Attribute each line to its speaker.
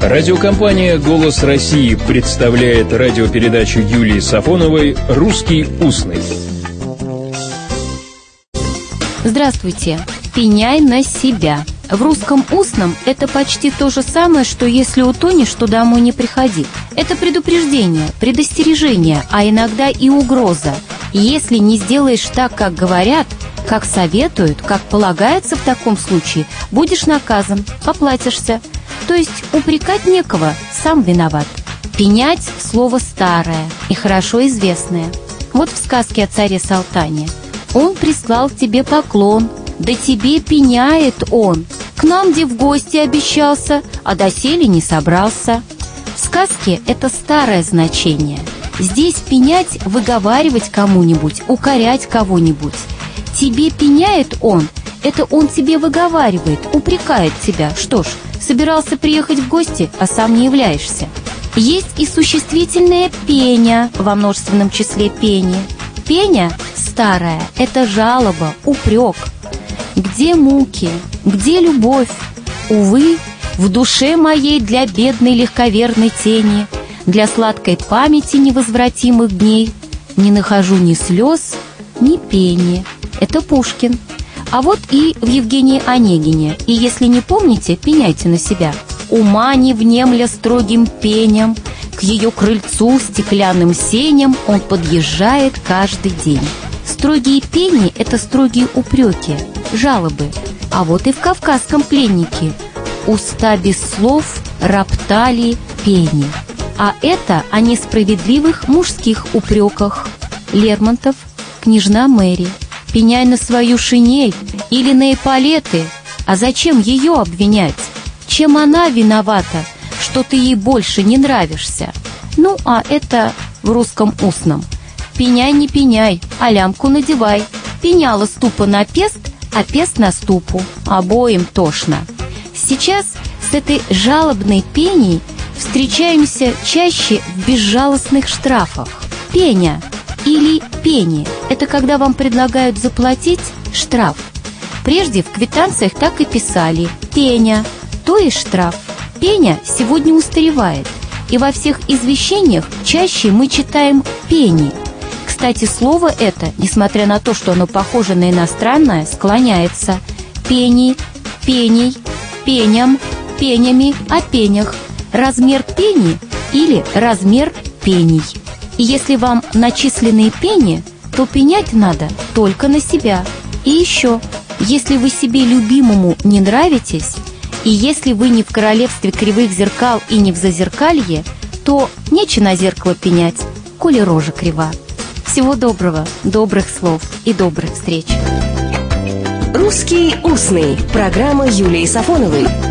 Speaker 1: Радиокомпания «Голос России» представляет радиопередачу Юлии Сафоновой «Русский устный».
Speaker 2: Здравствуйте. Пеняй на себя. В русском устном это почти то же самое, что если утонешь, то домой не приходи. Это предупреждение, предостережение, а иногда и угроза. Если не сделаешь так, как говорят, как советуют, как полагается в таком случае, будешь наказан, поплатишься. То есть упрекать некого, сам виноват. Пенять – слово старое и хорошо известное. Вот в сказке о царе Салтане. «Он прислал тебе поклон, да тебе пеняет он. К нам где в гости обещался, а доселе не собрался». В сказке это старое значение. Здесь пенять – выговаривать кому-нибудь, укорять кого-нибудь. Тебе пеняет он, это он тебе выговаривает, упрекает тебя. Что ж, собирался приехать в гости, а сам не являешься. Есть и существительное «пеня» во множественном числе «пени». Пеня старая – это жалоба, упрек. Где муки, где любовь? Увы, в душе моей для бедной легковерной тени, Для сладкой памяти невозвратимых дней Не нахожу ни слез, ни пени. Это Пушкин. А вот и в Евгении Онегине. И если не помните, пеняйте на себя. Ума не внемля строгим пеням, К ее крыльцу стеклянным сеням Он подъезжает каждый день. Строгие пени – это строгие упреки, жалобы. А вот и в «Кавказском пленнике» уста без слов роптали пени. А это о несправедливых мужских упреках. Лермонтов, княжна Мэри – пеняй на свою шинель или на эполеты. А зачем ее обвинять? Чем она виновата, что ты ей больше не нравишься? Ну, а это в русском устном. Пеняй не пеняй, а лямку надевай. Пеняла ступа на пест, а пест на ступу. Обоим тошно. Сейчас с этой жалобной пеней встречаемся чаще в безжалостных штрафах. Пеня или пени – это когда вам предлагают заплатить штраф. Прежде в квитанциях так и писали «пеня», то есть штраф. Пеня сегодня устаревает, и во всех извещениях чаще мы читаем «пени». Кстати, слово это, несмотря на то, что оно похоже на иностранное, склоняется «пени», «пеней», «пеням», «пенями», «о пенях», «размер пени» или «размер пений». И если вам начисленные пени, то пенять надо только на себя. И еще, если вы себе любимому не нравитесь, и если вы не в королевстве кривых зеркал и не в зазеркалье, то нечего на зеркало пенять, коли рожа крива. Всего доброго, добрых слов и добрых встреч.
Speaker 3: «Русский устный» – программа Юлии Сафоновой –